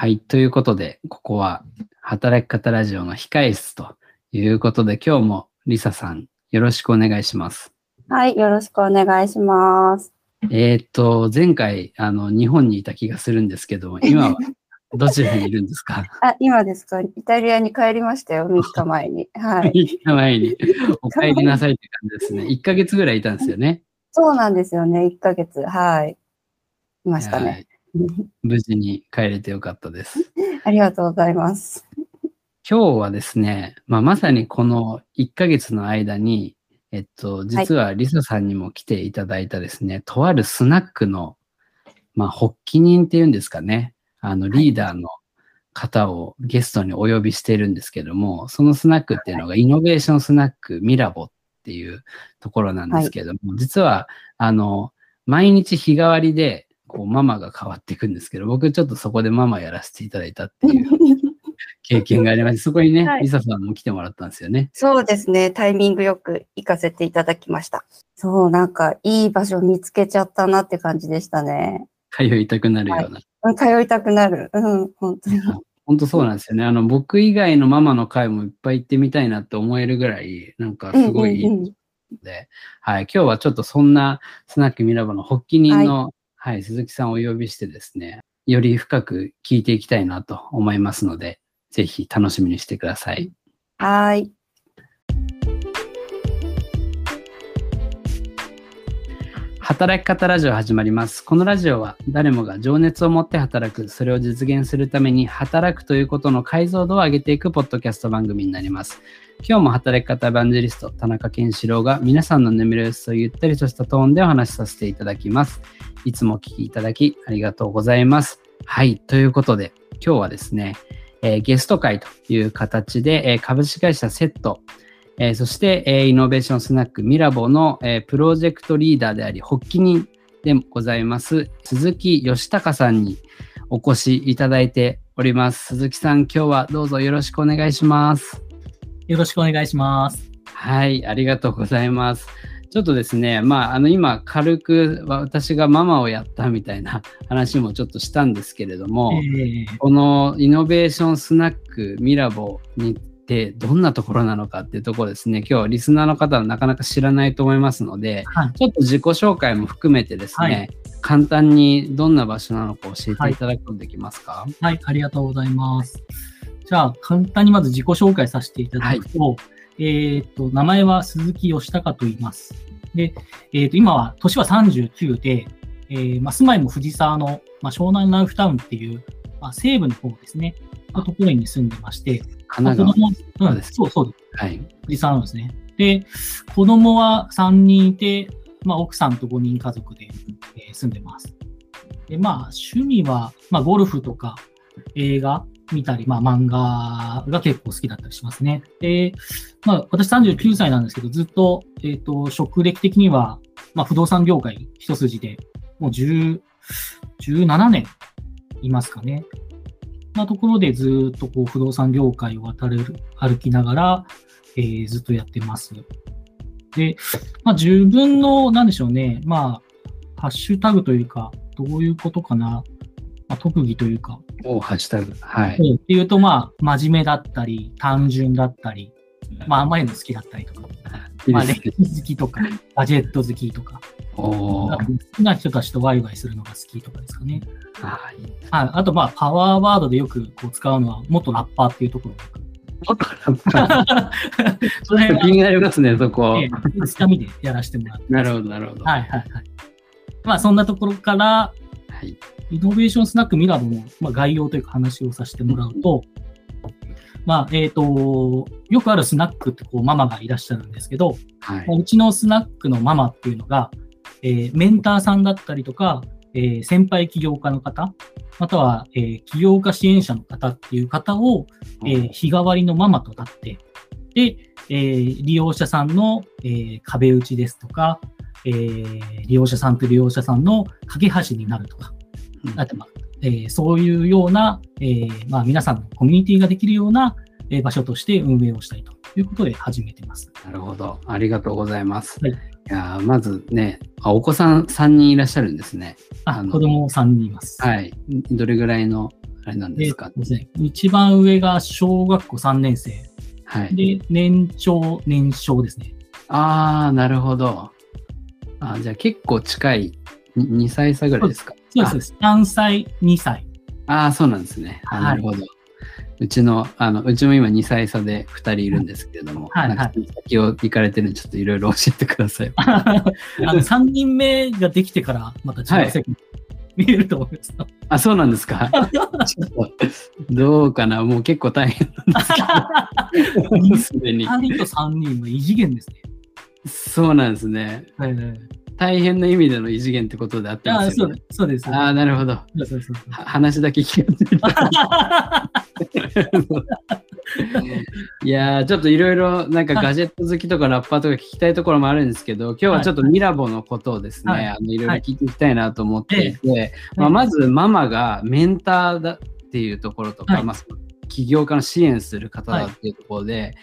はい。ということで、ここは働き方ラジオの控え室ということで、今日もリサさんよろしくお願いします。はい、よろしくお願いします。えーっと、前回、あの、日本にいた気がするんですけど、今は どちらにいるんですか？あ、今ですか？イタリアに帰りましたよ、3日前に。はい。行った前に、お帰りなさいって感じですね。1ヶ月ぐらいいたんですよね。そうなんですよね、1ヶ月。はい。いましたはね。い無事に帰れてよかったです。ありがとうございます。今日はですね、まあ、まさにこの1ヶ月の間に、えっと、実はリサさんにも来ていただいたですね、とあるスナックの、まあ、発起人っていうんですかね、あの、リーダーの方をゲストにお呼びしているんですけども、そのスナックっていうのがイノベーションスナックミラボっていうところなんですけども、実は、あの、毎日日替わりで、こう、ママが変わっていくんですけど、僕ちょっとそこでママやらせていただいたっていう 経験がありまして、そこにね、はいリサさんも来てもらったんですよね。そうですね、タイミングよく行かせていただきました。そう、なんかいい場所見つけちゃったなって感じでしたね。通いたくなるような。うん通いたくなる。うん、本当に。本当そうなんですよね。あの、僕以外のママの会もいっぱい行ってみたいなって思えるぐらい、なんかすごいいいのうんうんうんで、はい、今日はちょっとそんなスナックミラボの発起人の、はい、鈴木さんをお呼びしてですね、より深く聞いていきたいなと思いますので、ぜひ楽しみにしてください。はーい。働き方ラジオ始まります。このラジオは誰もが情熱を持って働く、それを実現するために働くということの解像度を上げていくポッドキャスト番組になります。今日も働き方エヴァンジェリスト田中健志郎が皆さんの眠る様子をゆったりとしたトーンでお話しさせていただきます。いつもお聞きいただきありがとうございます。はい、ということで今日はですね、えーゲスト会という形で、えー株式会社セット、えーそして、えーイノベーションスナックミラボの、えープロジェクトリーダーであり、発起人でございます、鈴木義孝さんにお越しいただいております。鈴木さん、今日はどうぞよろしくお願いします。よろしくお願いします。はい、ありがとうございます。ちょっとですね、まあ、あの今、軽く私がママをやったみたいな 話もちょっとしたんですけれども、えーこのイノベーションスナックミラボにってどんなところなのかっていうところですね、今日リスナーの方はなかなか知らないと思いますので、はい。ちょっと自己紹介も含めてですね、はい。簡単にどんな場所なのか教えてい。ただくことできますか、はい、ありがとうございます。じゃあ、簡単にまず自己紹介させていただくと、えっ、と、名前は鈴木義孝と言います。で、えっ、と、今は、年は39で、えーまあ、住まいも藤沢の、まあ、湘南ライフタウンっていう、まあ、西部の方ですね、のところに住んでまして、神奈川。うん、そうそうです。はい。藤沢なんですね。で、子供は3人いて、まあ、奥さんと5人家族で、えー住んでます。で、まあ、趣味は、まあ、ゴルフとか映画見たり、まあ、漫画が結構好きだったりしますね。で、まあ、私39歳なんですけど、ずっと、えっ、と、職歴的には、まあ、不動産業界一筋で、もう10、17年いますかね。なところでずっとこう不動産業界を渡れる、歩きながら、えーずっとやってます。で、まあ、自分の、なんでしょうね、まあ、ハッシュタグというか、どういうことかな、まあ、特技というか、おハッシュタグ。はい。っていうと、まあ、真面目だったり、単純だったり、まあ、甘いの好きだったりとか、まあ、歴史好きとか、ガジェット好きとか、好きな人たちとワイワイするのが好きとかですかね。はい。はい、あと、まあ、パワーワードでよくこう使うのは、元ラッパーっていうところをよくその辺は気になりますね、そこ。ええつかみでやらせてもらって。なるほど、なるほど。はいはいはい。まあそんなところから、はい。イノベーションスナックミラボの、まあ、概要というか話をさせてもらうと、まあ、えっ、と、よくあるスナックってこうママがいらっしゃるんですけど、はいまあ。うちのスナックのママっていうのが、えーメンターさんだったりとか、えー先輩起業家の方、または、えー起業家支援者の方っていう方を、えー日替わりのママとなって、で、えー利用者さんの、えー壁打ちですとか、えー利用者さんと利用者さんの架け橋になるとか、うんあとまあえーそういうような、えーまあ、皆さんのコミュニティができるような、えー場所として運営をしたいということで始めてます。なるほど。ありがとうございます。はいいやーまずねあ、お子さん3人いらっしゃるんですね。あ子供3人います。はい。どれぐらいの、ああれなんですか、えーですね、一番上が小学校3年生。はい。で、年長、年少ですね。ああ、なるほど。あじゃあ結構近い、に2歳差ぐらいですか？そうですそうです。3歳、2歳。ああ、そうなんですね。あはいなるほど。うちの、あの、うちも今2歳差で2人いるんですけれども、はいはい先を行かれてるんで、ちょっといろいろ教えてください。あの3人目ができてから、また中学生に見えると思います。あ、そうなんですか？どうかな？もう結構大変なんですけど、すでに。2人と3人は異次元ですね。そうなんですね。はいはい。大変な意味での異次元ってことであってあますよね。そうです。そうです。ああ、なるほど。はそうそうそう。話だけ聞かせて いやー、ちょっといろいろなんかはい。ガジェット好きとかラッパーとか聞きたいところもあるんですけど、今日はちょっとミラボのことをですね、はい。あのいろいろ聞いていきたいなと思っていて、まあ、はい。まずママがメンターだっていうところとか、はい。まあ、起業家の支援する方だっていうところで、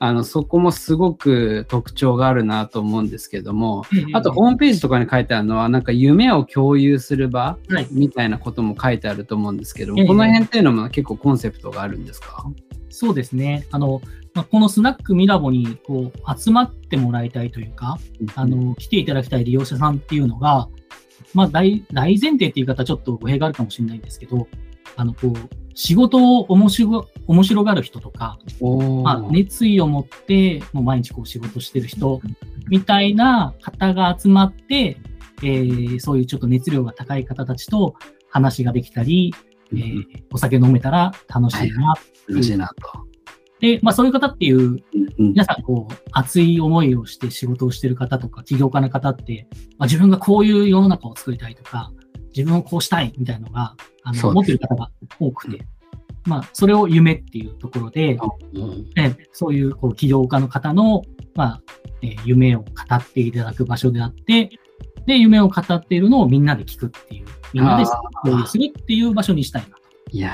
あのそこもすごく特徴があるなと思うんですけども、あとホームページとかに書いてあるのは、なんか夢を共有する場はい。みたいなことも書いてあると思うんですけども、ええ。この辺っていうのも結構コンセプトがあるんですか？そうですね。あの、まあ、このスナックミラボにこう集まってもらいたいというか、あの、来ていただきたい利用者さんっていうのが、まあ大、大前提っていう言い方はちょっと語弊があるかもしれないんですけど、あの、こう、仕事を面白面白がる人とか、まあ、熱意を持って、もう毎日こう仕事してる人みたいな方が集まって、えーそういうちょっと熱量が高い方たちと話ができたり、えーお酒飲めたら楽しいな。楽しいなと。で、まあそういう方っていう、うん。皆さんこう、熱い思いをして仕事をしてる方とか、起業家の方って、まあ、自分がこういう世の中を作りたいとか、自分をこうしたいみたいなのが、あの、持ってる方が多くて、まあ、それを夢っていうところで、うん。えそういうこう起業家の方の、まあえー夢を語っていただく場所であって、で、夢を語っているのをみんなで聞くっていう、みんなで共有するっていう場所にしたいなと。いや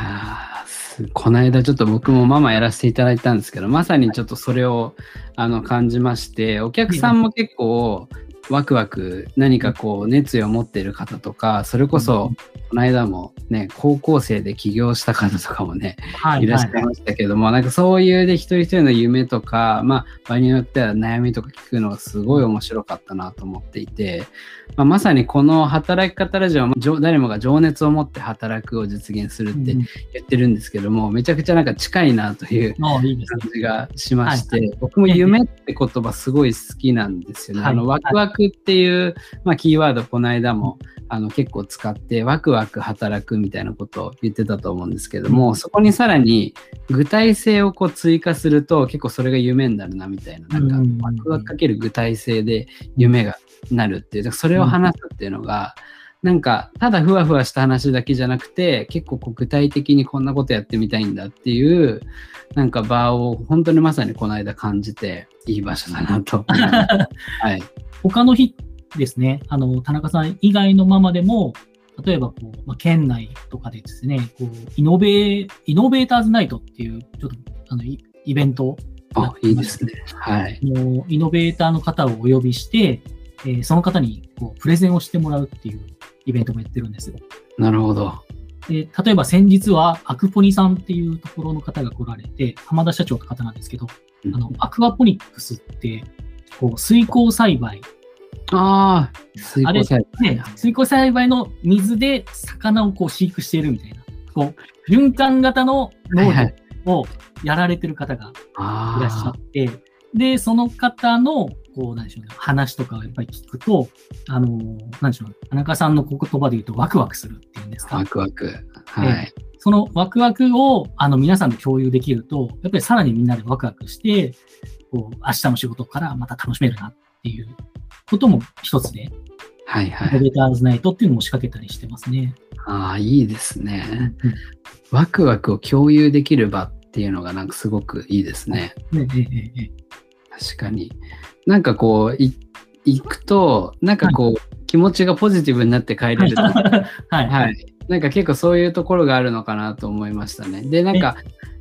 ーすこの間ちょっと僕もママやらせていただいたんですけど、まさにちょっとそれをあの感じまして、お客さんも結構ワクワク何かこう熱意を持っている方とか、それこそこの間もね、高校生で起業した方とかもね、はいらっしゃいましたけども、なんかそういうで一人一人の夢とか、まあ場合によっては悩みとか聞くのがすごい面白かったなと思っていて、まあ、まさにこの働き方ラジオは誰もが情熱を持って働くを実現するってうん。言ってるんですけども、めちゃくちゃなんか近いなという。感じがしまして、はい僕も夢って言葉すごい好きなんですよね。はい。あのワクワクっていう、まあ、キーワードこの間もあの結構使ってワクワク働くみたいなことを言ってたと思うんですけども、うんそこにさらに具体性をこう追加すると結構それが夢になるなみたいな、なんかうんワクワクかける具体性で夢がなるっていう、それを話すっていうのが、なんかただふわふわした話だけじゃなくて結構具体的にこんなことやってみたいんだっていうなんか場を本当にまさにこの間感じていい場所だなと。はい。他の日ですね、あの、田中さん以外のママでも、例えばこう、まあ、県内とかでですね、こう、イノベー、イノベーターズナイトっていう、ちょっと、あの、イイベントをあ、いいですね。はい。あのイノベーターの方をお呼びして、えーその方にこうプレゼンをしてもらうっていうイベントもやってるんですよ。なるほど。で例えば先日はアクポニさんっていうところの方が来られて、浜田社長の方なんですけど、あの、アクアポニックスって、こう、水耕栽培。ああ、水耕栽培ね、水耕栽培の水で魚をこう飼育しているみたいな、こう、循環型の農はいはい業をやられてる方がいらっしゃあって、で、その方の、こう、なんでしょうね、話とかをやっぱり聞くと、あのー、なんでしょうね、田中さんの言葉で言うとワクワクするっていうんですあ、か？ワ。クワク。はい。そのワクワクを、あの、皆さんで共有できると、やっぱりさらにみんなでワクワクして、こう、明日の仕事からまた楽しめるなっていうことも一つで、はいはモい。ベーターズナイトっていうのも仕掛けたりしてますね。ああ、いいですね。うんワクワクを共有できる場っていうのがなんかすごくいいですね。ねえええええ確かに。なんかこう、い行くと、なんかこう、気持ちがポジティブになって帰れると。はい。はい。なんか結構そういうところがあるのかなと思いましたね。で、なんか、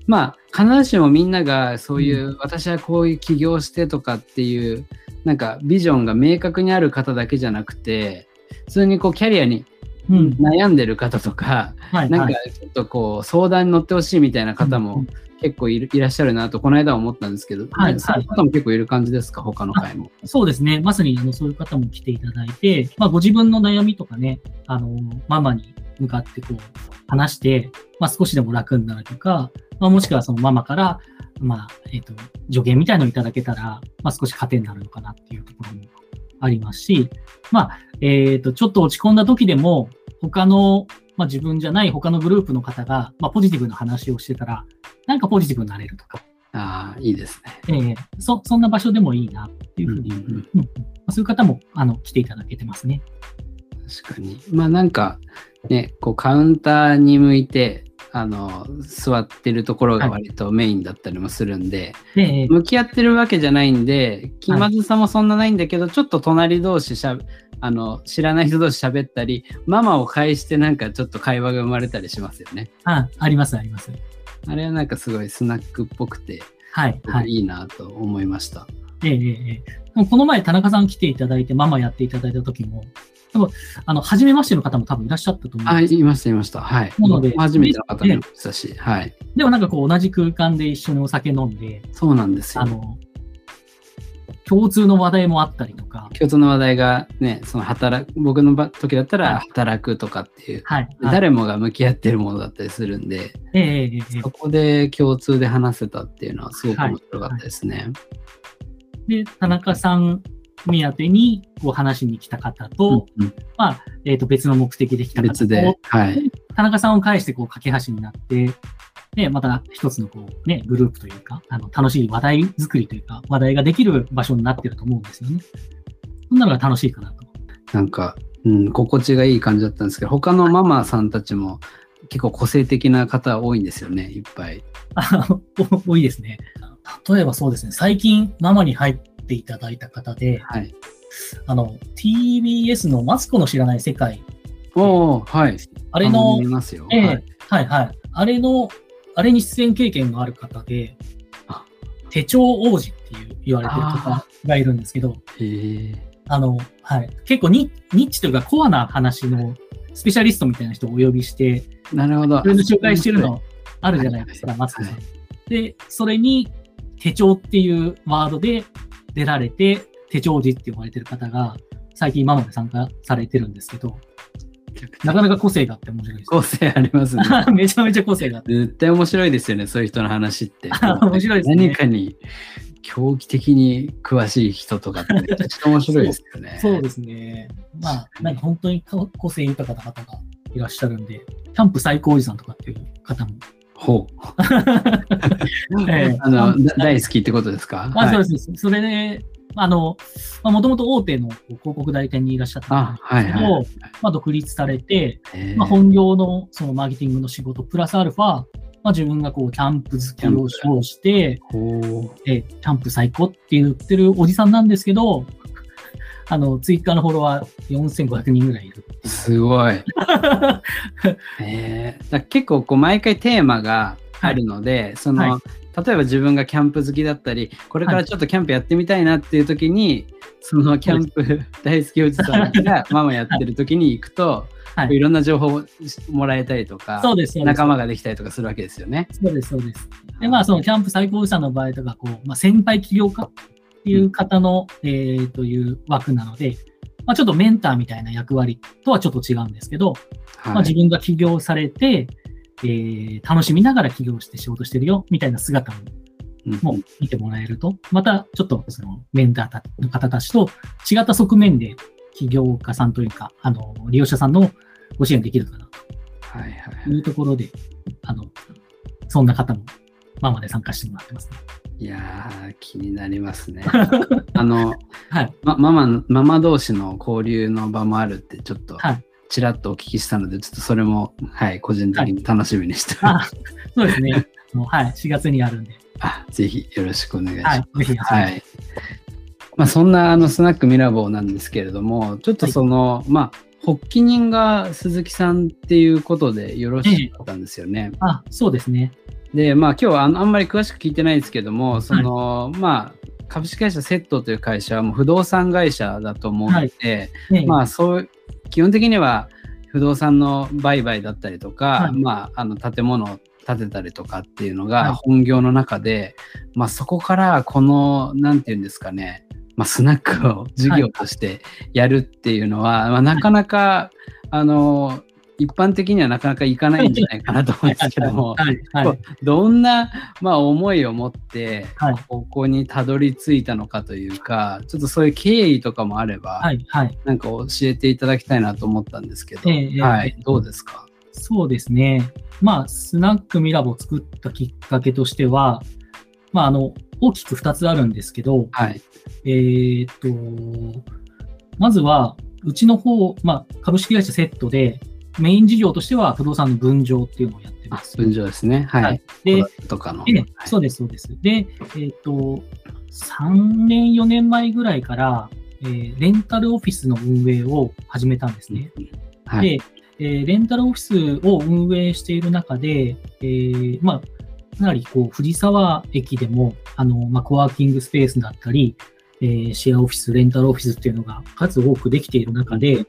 まあ、必ずしもみんながそういう、私はこういう起業してとかっていう、なんかビジョンが明確にある方だけじゃなくて、普通にこうキャリアにうん。悩んでる方とか、はい。なんかはいちょっとこう相談に乗ってほしいみたいな方もうん結構いるいらっしゃるなと、この間は思ったんですけど、はいねそういう方も結構いる感じですか、他の回も。そうですね。まさにあのそういう方も来ていただいて、まあ、ご自分の悩みとかね、あの、ママに向かってこう、話して、まあ、少しでも楽になるとか、まあ、もしくはそのママから、まあ、えっ、と、助言みたいのをいただけたら、まあ、少し糧になるのかなっていうところもありますし、まあ、えっ、と、ちょっと落ち込んだ時でも、他の、まあ、自分じゃない他のグループの方が、まあ、ポジティブな話をしてたら、なんかポジティブになれるとか、ああ、いいですね。ええそ、そんな場所でもいいなっていうふうにうんうんうんそういう方もあの来ていただけてますね。確かに。まあなんか、ね、こうカウンターに向いて、あの、座ってるところが割とメインだったりもするんで、で、向き合ってるわけじゃないんで、気まずさもそんなないんだけど、ちょっと隣同士しゃべあの、知らない人同士喋ったり、ママを介してなんかちょっと会話が生まれたりしますよね。ああります、あります。あれはなんかすごいスナックっぽくて、はい、はい。いいなと思いました。ええええこの前、田中さん来ていただいて、ママやっていただいた時も、多分あの、初めましての方も多分いらっしゃったと思うんあ、ですいました、いました。はい。なので初めての方もいましたし、はい。でもなんかこう、同じ空間で一緒にお酒飲んで、そうなんですよあ。の、共通の話題もあったりとか、共通の話題がね、その働く、僕の場時だったらはい働くとかっていう、はい。はい、誰もが向き合ってるものだったりするんで、ええそこで共通で話せたっていうのはすごく面白かったですね。で、田中さん目当てにこう話しに来た方と、うんうんまあ、えっ、と、別の目的で来た方と、別で、はい。田中さんを介してこう架け橋になって、で、また一つのこうね、グループというか、あの、楽しい話題作りというか、話題ができる場所になってると思うんですよね。そんなのが楽しいかなと。なんか、うん、心地がいい感じだったんですけど、他のママさんたちも結構個性的な方多いんですよね、いっぱい。多いですね。例えばそうですね、最近ママに入っていただいた方で、はい。あの、TBS のマツコの知らない世界、おー、はい。あれの。ええはい。はいはい。あれの、あれに出演経験がある方であ、手帳王子っていう言われてる方がいるんですけど。あの、はい。結構ニニッチというかコアな話のスペシャリストみたいな人をお呼びして、なるほど。それの紹介してるのあるじゃないですか、はいマツコさんは。で、それに手帳っていうワードで出られて、手帳王子って呼ばれてる方が、最近今まで参加されてるんですけど、なかなか個性があって面白いです。個性ありますね。めちゃめちゃ個性があって。絶対面白いですよね、そういう人の話って。面白いですね何かに狂気的に詳しい人とかってめちゃくちゃ面白いですよね。そうですね。まあ、なんか本当に個性豊かな方がいらっしゃるんで、キャンプ最高おじさんとかっていう方も。ほう。ええあの、だ大好きってことですか？あ、そうはいです。それで、あの、もともと大手の広告代理店にいらっしゃったんあ、はいですけど、はい。まあ、独立されて、まあ、本業のそのマーケティングの仕事、プラスアルファ、まあ、自分がこう、キャンプ好きを称して、えーキャンプ最高って言ってるおじさんなんですけど、あの、ツイッターのフォロワー4500人ぐらいいる。すごい。えー、だ結構こう毎回テーマがあるので、その、は例えば自分がキャンプ好きだったり、これからちょっとキャンプやってみたいなっていう時に、そのキャンプ大好きおじさんが ママやってる時に行くと、はい。い、ろんな情報をもらえたりとか、そうです、そうです。仲間ができたりとかするわけですよね。そうです、そうです。で、まあ、そのキャンプ最高者の場合とか、こう、まあ、先輩起業家っていう方の、えー、という枠なので、まあ、ちょっとメンターみたいな役割とはちょっと違うんですけど、はい。まあ、自分が起業されて、えー楽しみながら起業して仕事してるよ、みたいな姿もうんも見てもらえると、またちょっとそのメンターの方たちと違った側面で起業家さんというか、あの、利用者さんのご支援できるかなというところで、あの、そんな方もママで参加してもらってますね。いやー、気になりますね。あの、はい。ま、ママの、ママ同士の交流の場もあるって、ちょっとはい、ちらっとお聞きしたので、ちょっとそれも、はい、個人的に楽しみにしております。あ、そうですね。あのはい。4月にあるんで、あぜひよろしくお願いします。はい。ぜひ、はい。まあ、そんなあのスナックミラボーなんですけれども、ちょっとその、まあ、発起人が鈴木さんっていうことでよろしかったんですよね。あ、そうですね。で、まあ今日はあんまり詳しく聞いてないですけども、その、まあ、株式会社セットという会社はもう不動産会社だと思うので、ねまあそう、基本的には不動産の売買だったりとか、はい。まあ、あの建物を建てたりとかっていうのはい。が本業の中で、まあ、そこからこのなんていうんですかね、まあ、スナックを事業としてやるっていうのは、まあ、なかなか、あの一般的にはなかなかいかないんじゃないかなと思うんですけども、はい。はい。どんな、まあ、思いを持ってはい。ここにたどり着いたのかというかちょっとそういう経緯とかもあれば、はい。はい。なんか教えていただきたいなと思ったんですけど、ええはいええ、どうですか？そうですね。まあ、スナックミラボを作ったきっかけとしては、まあ、あの、大きく2つあるんですけど、はい。えーっと、まずは、うちの方、まあ、株式会社セットで、メイン事業としては不動産の分譲っていうのをやってあます。分譲ですね。はい。はいで、とかの。ええはいそうです、そうです。で、えーっと、3年、4年前ぐらいから、えーレンタルオフィスの運営を始めたんですね。はい。で、えーレンタルオフィスを運営している中で、えーまあ、かなりこう藤沢駅でもあの、まあ、コワーキングスペースだったり、えーシェアオフィス、レンタルオフィスっていうのが数多くできている中で、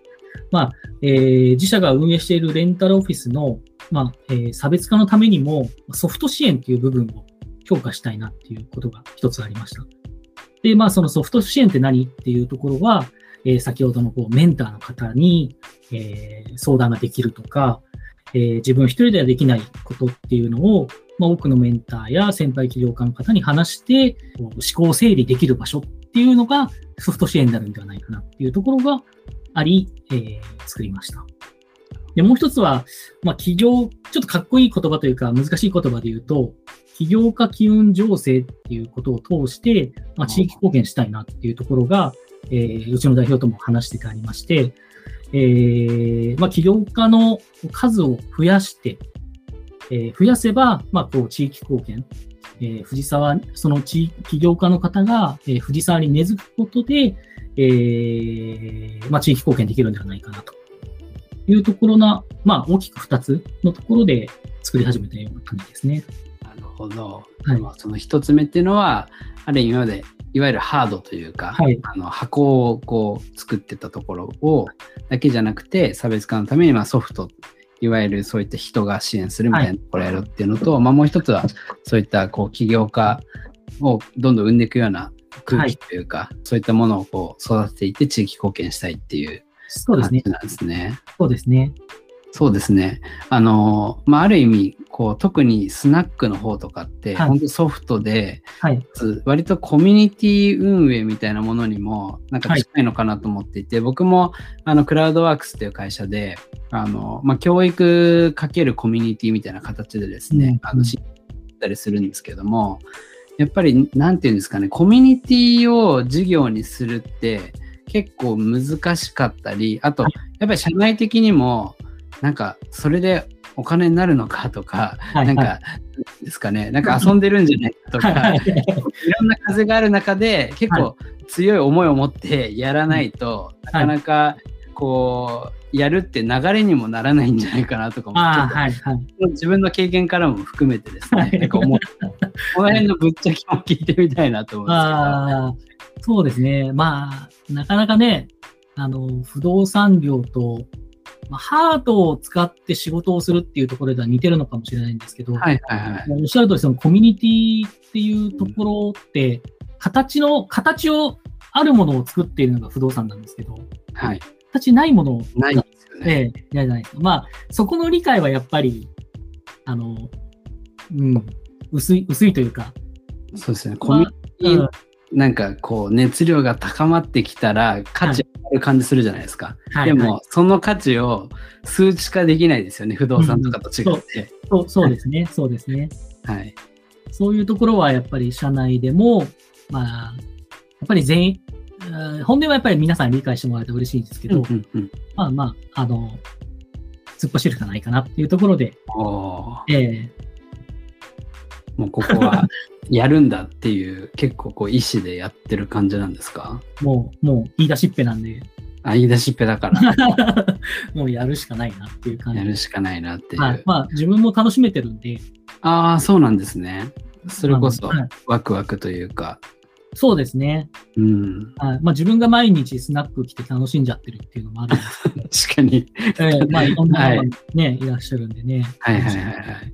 まあえー自社が運営しているレンタルオフィスの、まあえー差別化のためにもソフト支援っていう部分を強化したいなっていうことが一つありました。で、まあそのソフト支援って何っていうところは、えー先ほどのこうメンターの方に、えー相談ができるとか、えー自分一人ではできないことっていうのを、まあ、多くのメンターや先輩起業家の方に話して、思考整理できる場所っていうのがソフト支援になるんではないかなっていうところがあり、えー作りました。で、もう一つは、まあ、起業、ちょっとかっこいい言葉というか難しい言葉で言うと、起業家機運情勢っていうことを通して、まあ、地域貢献したいなっていうところが、えーうちの代表とも話しててありまして、えーまあ、起業家の数を増やして、えー増やせば、まあ、こう、地域貢献、えー藤沢、その地域起業家の方が、えー藤沢に根付くことで、えーまあ、地域貢献できるんではないかなというところな、まあ、大きく2つのところで作り始めたような感じですね。なるほど。はいまあその一つ目っていうのは、ある意味今まで、いわゆるハードというか、はいあの箱をこう作ってたところをだけじゃなくて、差別化のためにまあソフト、いわゆるそういった人が支援するみたいなところをやるっていうのと、まあもう一つは、そういったこう起業家をどんどん生んでいくような空気というか、そういったものをこう育てていって地域貢献したいっていうそうですね。感じなんですね。そうですね。そうですね。あの、まあ、ある意味、こう、特にスナックの方とかって、はい本当ソフトで、はい。割とコミュニティ運営みたいなものにも、なんか近いのかなと思っていて、僕も、あの、クラウドワークスっていう会社で、あの、まあ、教育かけるコミュニティみたいな形でですね、うんあの、知ったりするんですけども、やっぱり、なんていうんですかね、コミュニティを事業にするって、結構難しかったり、あと、やっぱり社内的にも、なんか、それでお金になるのかとか、はい。なんか、はいですかね、なんか遊んでるんじゃないかとか、はいいろんな風がある中で、結構強い思いを持ってやらないと、なかなかこう、やるって流れにもならないんじゃないかなとかも、はい。はい。自分の経験からも含めてですね、はいなんか思う。この辺のぶっちゃけも聞いてみたいなと思うんですああ、そうですね。まあ、なかなかね、あの、不動産業と、まあ、ハートを使って仕事をするっていうところでは似てるのかもしれないんですけど。はいはいはい。おっしゃる通り、そのコミュニティっていうところって、形の、形を、あるものを作っているのが不動産なんですけど、はい。形ないものをないんですよね。ええ、じゃないですか。まあ、そこの理解はやっぱり、あの、うん、薄い、薄いというか、そうですね。コミュニティうん。なんかこう熱量が高まってきたら価値ある感じするじゃないですか。はい。でも、はい。その価値を数値化できないですよね、不動産とかと違って。そうそうですね、そうですね。はい。そういうところはやっぱり社内でも、まあ、やっぱり全員、うん本音はやっぱり皆さんに理解してもらえたら嬉しいんですけど、うんうんうん。まあまあ、あの、突っ走るしかないかなっていうところで、ええもうここはやるんだっていう、結構こう意思でやってる感じなんですか？もう、もう言い出しっぺなんで、あ、言い出しっぺだから、もうやるしかないなっていう感じやるしかないなっていう。はい。まあ、自分も楽しめてるんで、ああ、そうなんですね。それこそはいワクワクというか、そうですね。うん。はいまあ、自分が毎日スナック来て楽しんじゃってるっていうのもあるんです 確かに。けど、ええまあ、いろんなはい方がね、い、らっしゃるんでね。はいはいはいはい。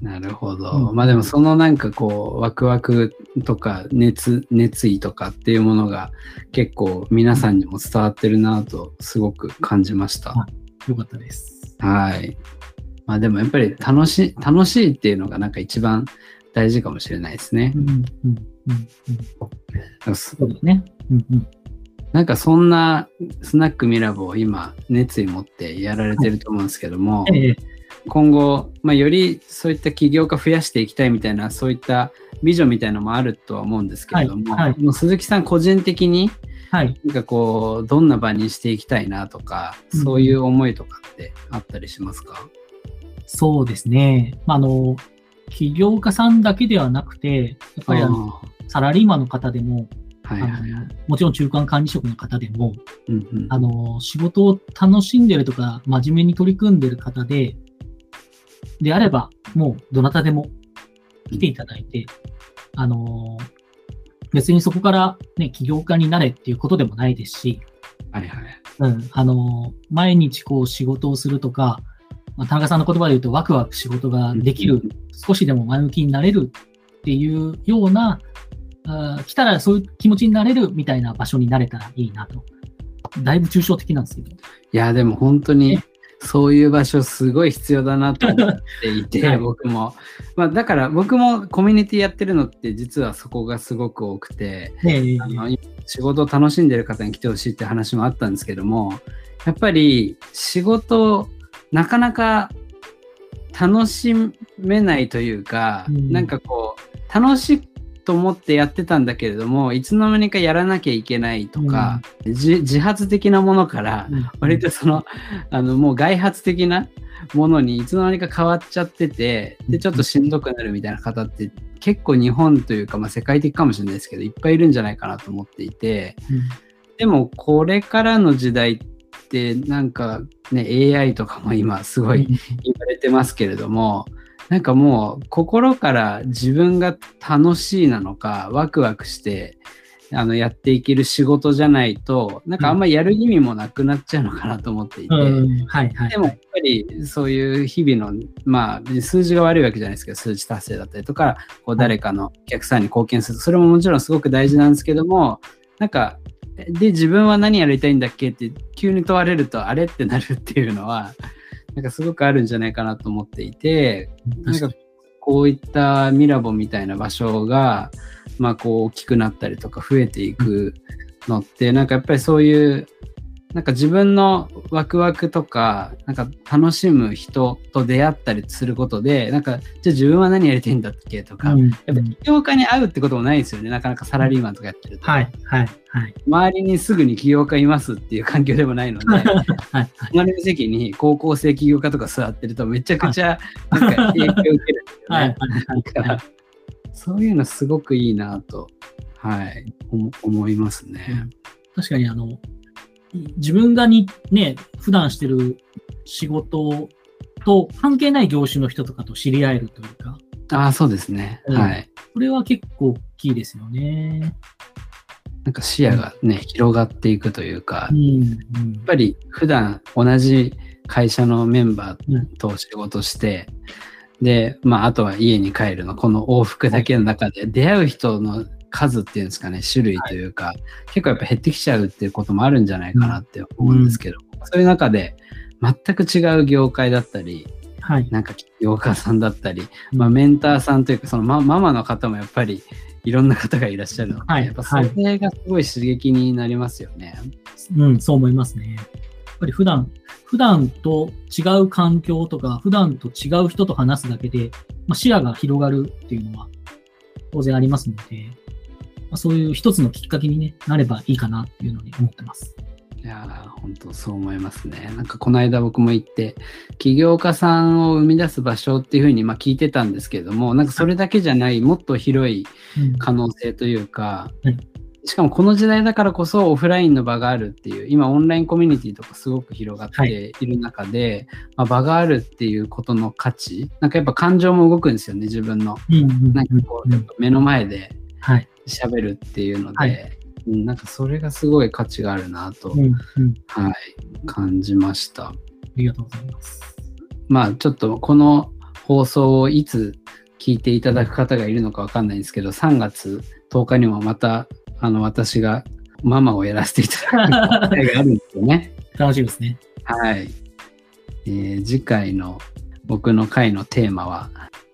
なるほど。うんまあでもそのなんかこうワクワクとか熱熱意とかっていうものが結構皆さんにも伝わってるなとすごく感じました。よかったです。はい。まあでもやっぱり楽しい楽しいっていうのがなんか一番大事かもしれないですねう。ん、うん、うん、うん。そそうですね。うん、うん。なんかそんなスナックミラボを今熱意持ってやられてると思うんですけども、ええ今後、まあ、よりそういった起業家増やしていきたいみたいなそういったビジョンみたいなのもあるとは思うんですけれども、はいはいもう鈴木さん個人的にはい。なんかこうどんな場にしていきたいなとか、うんそういう思いとかってあったりしますか、そうですね。まあ、あの、起業家さんだけではなくて、やっぱりあの、サラリーマンの方でも、はいはい。もちろん中間管理職の方でも、うんうんあの、仕事を楽しんでるとか、真面目に取り組んでる方で、であれば、もうどなたでも来ていただいて、あの、別にそこからね、起業家になれっていうことでもないですし、はいはい。うん、あの、毎日こう仕事をするとか、まあ、田中さんの言葉で言うとワクワク仕事ができる、少しでも前向きになれるっていうような、あー来たらそういう気持ちになれるみたいな場所になれたらいいなと。だいぶ抽象的なんですけど。いや、でも本当にそういう場所すごい必要だなと思っていて、はい。僕も。まあ、だから僕もコミュニティやってるのって実はそこがすごく多くて、ねあの今仕事を楽しんでる方に来てほしいって話もあったんですけども、やっぱり仕事なかなか楽しめないというか、うん。なんかこう楽しいと思ってやってたんだけれどもいつの間にかやらなきゃいけないとか、じ自発的なものから割とそのあのもう外発的なものにいつの間にか変わっちゃっててでちょっとしんどくなるみたいな方って結構日本というか、まあ、世界的かもしれないですけどいっぱいいるんじゃないかなと思っていてうん。でもこれからの時代ってなんかね AI とかも今すごい言われてますけれどもなんかもう心から自分が楽しいなのかワクワクしてあのやっていける仕事じゃないとなんかあんまりやる意味もなくなっちゃうのかなと思っていて。でもやっぱりそういう日々のまあ数字が悪いわけじゃないですけど数値達成だったりとかこう誰かのお客さんに貢献する。それももちろんすごく大事なんですけどもなんかで自分は何やりたいんだっけって急に問われるとあれってなるっていうのはなんかすごくあるんじゃないかなと思っていてなんかこういったミラボみたいな場所がまあこう大きくなったりとか増えていくのってなんかやっぱりそういうなんか自分のワクワクとか、なんか楽しむ人と出会ったりすることで、なんか、じゃあ自分は何やりたいんだっけとか、うんやっぱ起業家に会うってこともないですよね。なかなかサラリーマンとかやってると。はいはいはい。周りにすぐに起業家いますっていう環境でもないので、はいはい。隣の席に高校生起業家とか座ってるとめちゃくちゃなんか影響を受けるんですよはいね。はいだからそういうのすごくいいなと、はい、思思いますね。確かにあの、自分がにね、普段してる仕事と関係ない業種の人とかと知り合えるというか、ああ、そうですね。うんはい。これは結構大きいですよね。なんか視野がね、広がっていくというか、うん。やうんっぱり普段同じ会社のメンバーと仕事して、で、まあ、あとは家に帰るの、この往復だけの中で出会う人の数っていうんですかね、種類というか、結構やっぱ減ってきちゃうっていうこともあるんじゃないかなって思うんですけど、そういう中で全く違う業界だったり、はい。なんか起業家さんだったり、まあ、メンターさんというか、そのマママの方もやっぱりいろんな方がいらっしゃるので、はいやっぱそれがすごい刺激になりますよね。うん、そう思いますね。やっぱり普段、普段と違う環境とか、普段と違う人と話すだけで、まあ、視野が広がるっていうのは当然ありますので、まあ、そういう一つのきっかけに、ね、なればいいかなっていうのに思ってます。いやー本当そう思いますね。なんかこの間僕も行って、起業家さんを生み出す場所っていうふうにまあ聞いてたんですけれども、なんかそれだけじゃない、もっと広いうん可能性というかはい、しかもこの時代だからこそオフラインの場があるっていう、今オンラインコミュニティとかすごく広がっている中で、まあ、場があるっていうことの価値、なんかやっぱ感情も動くんですよね、自分の。うんうんなんかこう、目の前で、はい。喋るっていうので、はいうんなんかそれがすごい価値があるなと、うんうん。はい、感じました。ありがとうございます。まあちょっとこの放送をいつ聞いていただく方がいるのかわかんないんですけど、3月10日にもまたあの私がママをやらせていただく機会があるんですよね。楽しみですね。はい。えー次回の僕の回のテーマは、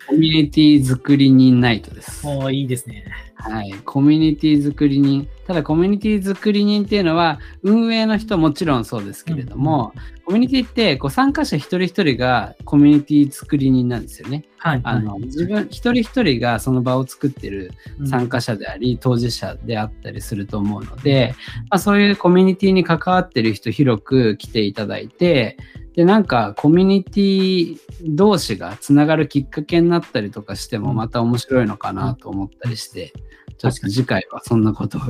コミュニティ作り人ナイトです。おーいいですね。はい。コミュニティ作り人。ただ、コミュニティ作り人っていうのは、運営の人もちろんそうですけれども、コミュニティってこう参加者一人一人がコミュニティ作り人なんですよね。はい。あの自分一人一人がその場を作ってる参加者であり、当事者であったりすると思うので、まあ、そういうコミュニティに関わってる人広く来ていただいてでなんかコミュニティ同士がつながるきっかけになったりとかしてもうんまた面白いのかなと思ったりして、ちょっと次回はそんなことを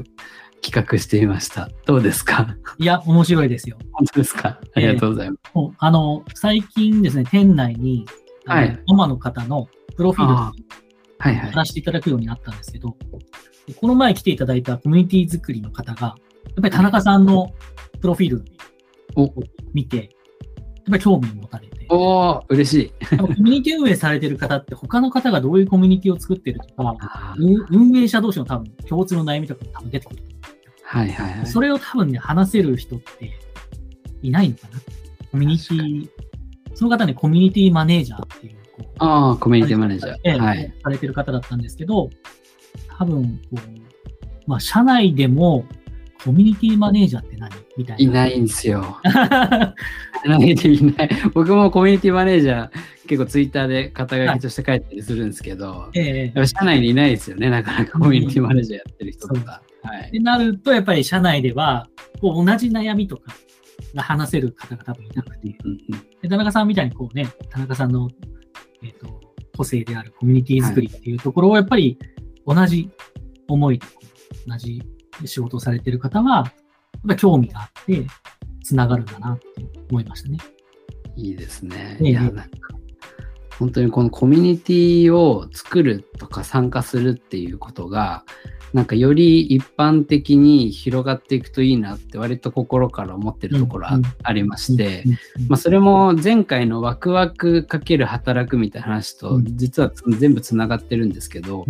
企画してみました。どうですか？いや、面白いですよ。本当ですか？ありがとうございます。もうあの、最近ですね、店内に、はいママの方のプロフィールはいはい。話していただくようになったんですけど、でこの前来ていただいたコミュニティ作りの方が、やっぱり田中さんのプロフィールおを見て、ぱり興味を持たれて、おー嬉しい。コミュニティ運営されてる方って他の方がどういうコミュニティを作ってるとか、運運営者同士の多分共通の悩みとかも多分出てくるはいはいはい。う。それを多分ね、話せる人っていないのかな。コミュニティ、その方ね、コミュニティマネージャーっていう、こう、ああ、コミュニティマネージャええー。はい。されてる方だったんですけど、多分、こう、まあ、社内でも、コミュニティマネージャーって何？みたいな。いないんですよ。いないでいない。僕もコミュニティマネージャー、結構ツイッターで肩書きとして書いたりするんですけど、ええ社内にいないですよね、なかなかコミュニティマネージャーやってる人とか。はい。ってなると、やっぱり社内では、こう同じ悩みとかが話せる方が多分いなくて、うんうんで田中さんみたいにこうね、田中さんの、えっ、と、個性であるコミュニティ作りっていうところをやっぱり同じ思いで、同じ仕事をされてる方は、やっぱり興味があって、つながるんだなって思いましたね。いいですね。ええいや、なんか、本当にこのコミュニティを作るとか参加するっていうことが、なんかより一般的に広がっていくといいなって割と心から思ってるところあ,、りまして、まあ、それも前回のワクワクかける働くみたいな話とうん。実は全部つながってるんですけど、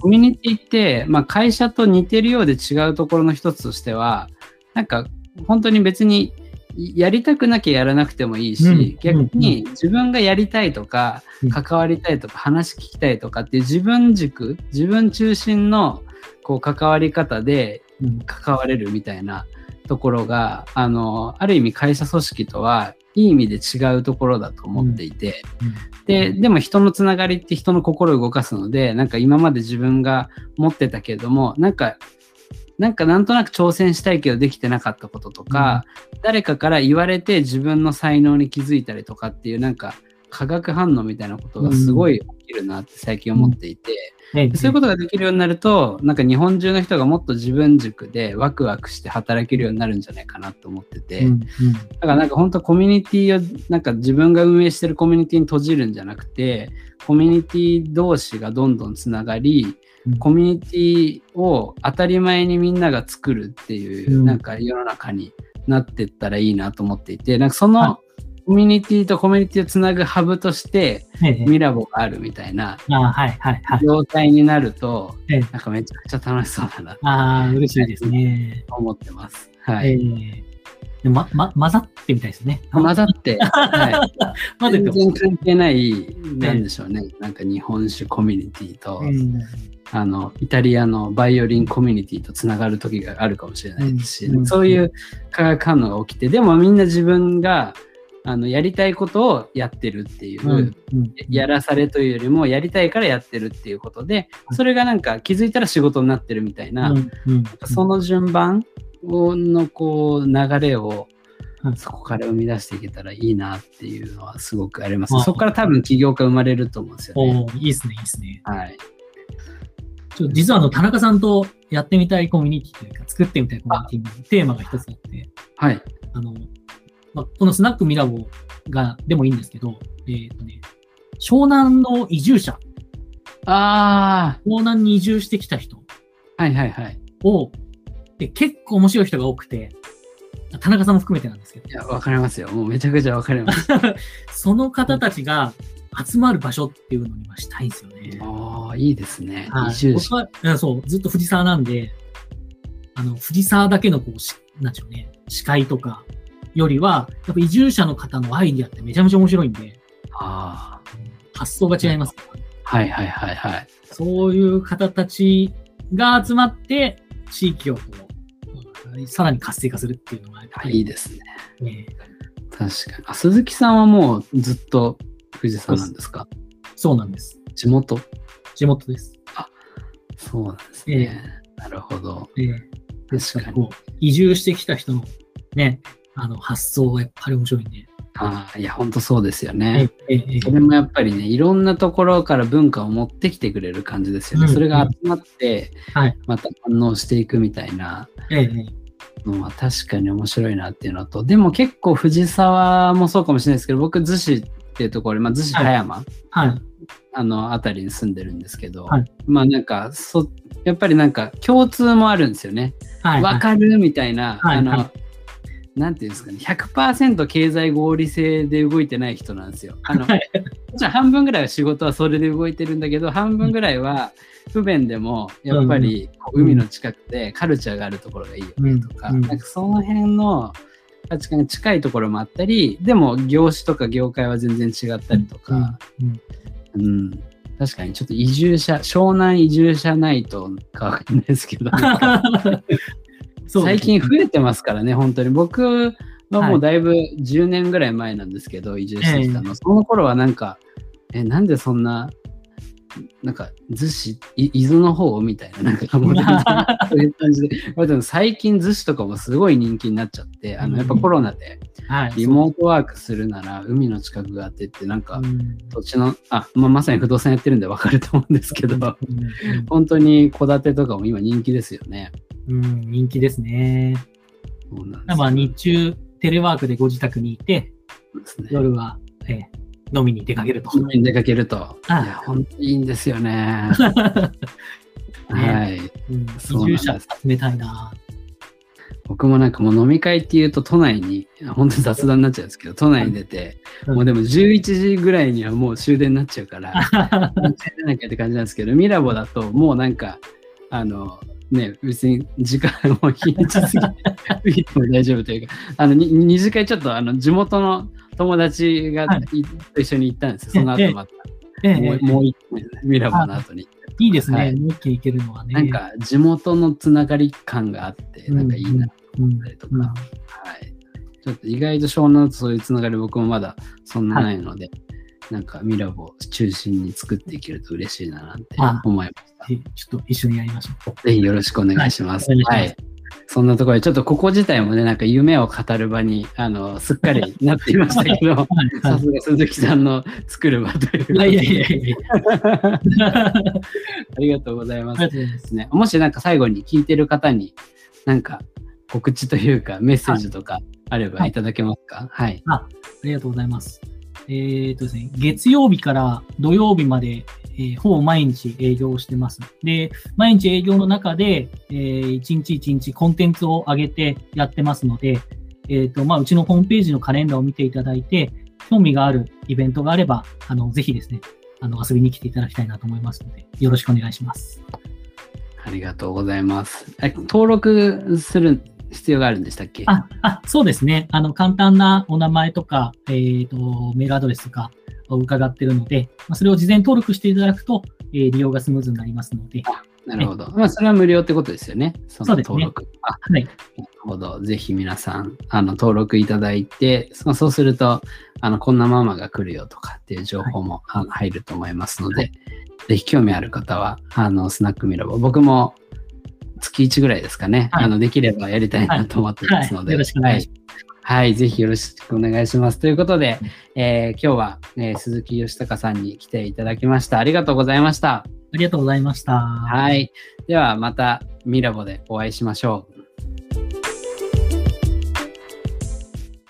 コミュニティって、まあ、会社と似てるようで違うところの一つとしてはなんか本当に別にやりたくなきゃやらなくてもいいし、うん逆に自分がやりたいとか、うん。関わりたいとか話聞きたいとかっていう自分軸自分中心のこう関わり方でうん。関われるみたいなところがあのある意味会社組織とはいい意味で違うところだと思っていて、ででも人のつながりって人の心を動かすのでなんか今まで自分が持ってたけれどもなんかなんかなんとなく挑戦したいけどできてなかったこととか、誰かから言われて自分の才能に気づいたりとかっていうなんか化学反応みたいなことがすごい起きるなって最近思っていて、ねそういうことができるようになるとなんか日本中の人がもっと自分軸でワクワクして働けるようになるんじゃないかなと思ってて、うん。うん。だからなんか本当コミュニティをなんか自分が運営してるコミュニティに閉じるんじゃなくてコミュニティ同士がどんどんつながりうんコミュニティを当たり前にみんなが作るっていう、うん。なんか世の中になっていったらいいなと思っていてなんかそはのコミュニティとコミュニティをつなぐハブとしてええ。ミラボがあるみたいな。状態になるとええ。なんかめちゃくちゃ楽しそうだなとああ、嬉しいですね。思ってます。はええ。い。でま、ま、混ざってみたいですね。混ざって、はい、混ぜて全然関係ない、なんでしょうね、なんか日本酒コミュニティと、うんあのイタリアのバイオリンコミュニティとつながる時があるかもしれないですし、そういう化学反応が起きてでもみんな自分があのやりたいことをやってるっていう、うんうんやらされというよりもやりたいからやってるっていうことでそれがなんか気づいたら仕事になってるみたいな、うんうんその順番をのこう流れをうんそこから生み出していけたらいいなっていうのはすごくあります。あそこから多分起業家生まれると思うんですよね。いいですね、いいですね。はい。ちょ実はあの、田中さんとやってみたいコミュニティというか、作ってみたいコミュニティのテーマが一つあって、はい。あの、まあ、このスナックミラボが、でもいいんですけど、えっ、とね、湘南の移住者、あ湘南に移住してきた人はいはいはい。を、で結構面白い人が多くて、田中さんも含めてなんですけどい、や、わかりますよ。もうめちゃくちゃわかります。その方たちが集まる場所っていうのにはしたいんですよね。ああ、いいですね。はい移住者僕そう、ずっと藤沢なんで、あの、藤沢だけのこう、しなんでしょうね、司会とかよりは、やっぱ移住者の方のアイディアってめちゃめちゃ面白いんで、あ発想が違いますから。あ、はいはいはいはい。そういう方たちが集まって、地域をこう、うんさらに活性化するっていうのが、やっぱあいりいですね。ね、確かに。あ、鈴木さんはもうずっと藤沢なんですか？そうなんです。地元？地元です。そうなんですね。なるほど。ええ確かに。移住してきた人のね、あの発想がやっぱり面白いんで。ああ、いや、本当そうですよね。ええええそれもやっぱりね、いろんなところから文化を持ってきてくれる感じですよね。うんそれが集まってはい、また反応していくみたいなええええのは確かに面白いなっていうのと、でも結構藤沢もそうかもしれないですけど、僕、逗子っていうところ、まあ、逗子葉山、はい。あの辺りに住んでるんですけど、はい。まあなんかそ、やっぱりなんか共通もあるんですよね。はい。わ、かるみたいな、あの、なんていうんですかね、100%経済合理性で動いてない人なんですよ。あの、はい。もちろん半分ぐらいは仕事はそれで動いてるんだけど、半分ぐらいは不便でも、やっぱり海の近くでカルチャーがあるところがいいよねとか、うん。なんかその辺の価値観が近いところもあったり、でも業種とか業界は全然違ったりとか、うんうん。うん、確かにちょっと移住者、湘南移住者ないとかわかんないですけど、最近増えてますからね、本当に。僕はもうだいぶ10年ぐらい前なんですけど、移住してきたの。その頃はなんか、え、なんでそんな、なんか、逗子、伊豆の方みたいな、なんかもうそういう感じで、最近逗子とかもすごい人気になっちゃって、あの、やっぱコロナで。リモートワークするなら海の近くがあってって、なんか、土地の、あ、まあ、まさに不動産やってるんでわかると思うんですけど、本当に戸建てとかも今人気ですよね。うん、人気ですね。そうなんですまあ日中、テレワークでご自宅にいて、ね。夜は、ええ飲みに出かけると。海に出かけると。いあや、本当にいいんですよね。ねはい。移住者集めたいな。僕もなんかもう飲み会っていうと都内に、本当に雑談になっちゃうんですけど、都内に出て、うんもうでも11時ぐらいにはもう終電になっちゃうから、出なきゃって感じなんですけど、ミラボだともうなんか、あの、ね、別に時間も日にち過ぎ ても大丈夫というか、あの、に二次会ちょっとあの地元の友達がはいいと一緒に行ったんですよ。そのええ後また、ええもうもう一軒ミラボの後に。いいですね。はいもう一軒行けるのはね。なんか地元のつながり感があって、なんかいいなとうん、思ったりとか、はい。ちょっと意外と湘南とそういうつながり僕もまだそんなないので、なんかミラボを中心に作っていけると嬉しいななんてあ思いました。ちょっと一緒にやりましょう。ぜひよろしくお願いします。はい。そんなところで、ちょっとここ自体もね、なんか夢を語る場に、あの、すっかりなっていましたけど、はいさすが鈴木さんの作る場ということでいやいやいやありがとうございます。ですね。もしなんか最後に聞いてる方に、なんか告知というかメッセージとかあればいただけますか？はい。ありがとうございます。えっ、とですね、月曜日から土曜日まで、えーほぼ毎日営業してます。で、毎日営業の中で、えー一日一日コンテンツを上げてやってますので、えっ、と、まあ、うちのホームページのカレンダーを見ていただいて、興味があるイベントがあれば、あの、ぜひですね、あの、遊びに来ていただきたいなと思いますので、よろしくお願いします。ありがとうございます。登録する必要があるんでしたっけ？あ、あ、そうですね。あの、簡単なお名前とか、えっ、と、メールアドレスとかを伺ってるので、まあ、それを事前登録していただくと、えー利用がスムーズになりますので、なるほど。まあ、それは無料ってことですよね。そのそうですね登録。あ、はい。なるほど。ぜひ皆さん、あの、登録いただいて、そそうすると、あの、こんなママが来るよとかっていう情報も、あの入ると思いますので、はいぜひ興味ある方は、あの、スナックミラボ、僕も月1ぐらいですかね、はいあの、できればやりたいなと思ってますので、はいよろしくお願いしはい。はい、ぜひよろしくお願いします。ということで、えー今日は、えー鈴木義孝さんに来ていただきました。ありがとうございました。ありがとうございました。はい。ではまたミラボでお会いしましょう。